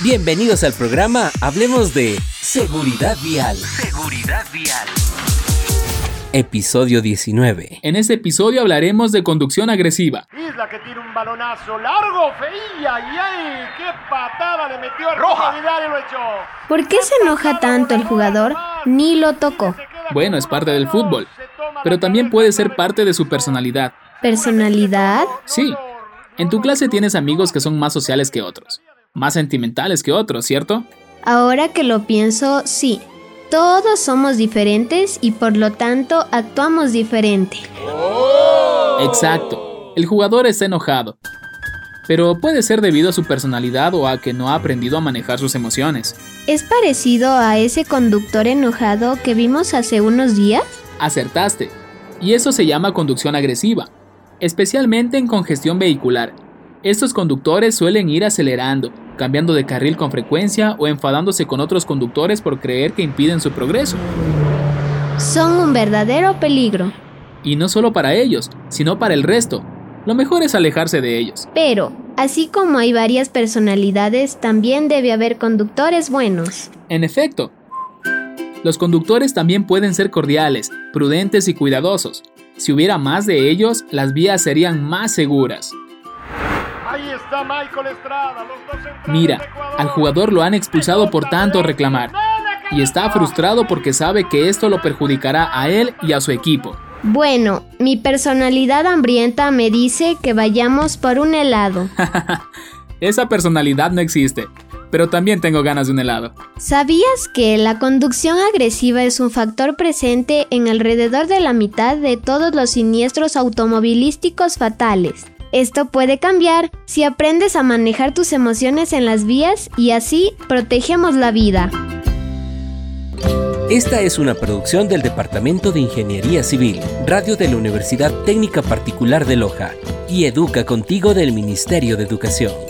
Bienvenidos al programa Hablemos de Seguridad Vial. Seguridad Vial. Episodio 19. En este episodio hablaremos de conducción agresiva. Isla que tira un balonazo largo, feía, y ay, qué patada le metió a Roja. y lo echó. ¿Por qué se enoja tanto el jugador? Ni lo tocó. Bueno, es parte del fútbol, pero también puede ser parte de su personalidad. ¿Personalidad? Sí, en tu clase tienes amigos que son más sociales que otros, más sentimentales que otros, ¿cierto? Ahora que lo pienso, sí. Todos somos diferentes y por lo tanto actuamos diferente. Exacto, el jugador está enojado, pero puede ser debido a su personalidad o a que no ha aprendido a manejar sus emociones. ¿Es parecido a ese conductor enojado que vimos hace unos días? Acertaste, y eso se llama conducción agresiva, especialmente en congestión vehicular. Estos conductores suelen ir acelerando, cambiando de carril con frecuencia o enfadándose con otros conductores por creer que impiden su progreso. Son un verdadero peligro. Y no solo para ellos, sino para el resto. Lo mejor es alejarse de ellos. Pero, así como hay varias personalidades, también debe haber conductores buenos. En efecto, los conductores también pueden ser cordiales, prudentes y cuidadosos. Si hubiera más de ellos, las vías serían más seguras. Ahí está Michael Estrada, los dos Mira, al jugador lo han expulsado por tanto reclamar y está frustrado porque sabe que esto lo perjudicará a él y a su equipo. Bueno, mi personalidad hambrienta me dice que vayamos por un helado. Esa personalidad no existe, pero también tengo ganas de un helado. ¿Sabías que la conducción agresiva es un factor presente en alrededor de la mitad de todos los siniestros automovilísticos fatales? Esto puede cambiar si aprendes a manejar tus emociones en las vías y así protegemos la vida. Esta es una producción del Departamento de Ingeniería Civil, Radio de la Universidad Técnica Particular de Loja y Educa Contigo del Ministerio de Educación.